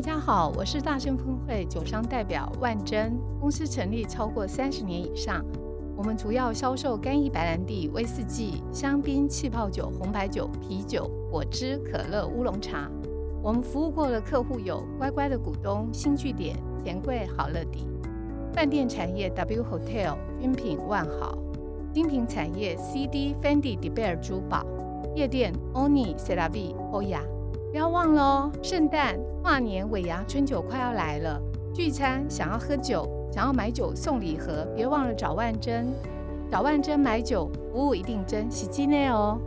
大家好，我是大盛峰会酒商代表万珍，公司成立超过三十年以上。我们主要销售干邑白兰地、威士忌、香槟、气泡酒、红白酒、啤酒、果汁、可乐、乌龙茶。我们服务过的客户有乖乖的股东、新据点、钱柜、好乐迪；饭店产业 W Hotel、君品、万豪；精品产业 CD、Fendi、De Beer 珠宝；夜店 Oni、c e l a v i o y a 不要忘了哦，圣诞、跨年、尾牙、春酒快要来了，聚餐想要喝酒。想要买酒送礼盒，别忘了找万珍。找万珍买酒，服务一定真，喜记内哦。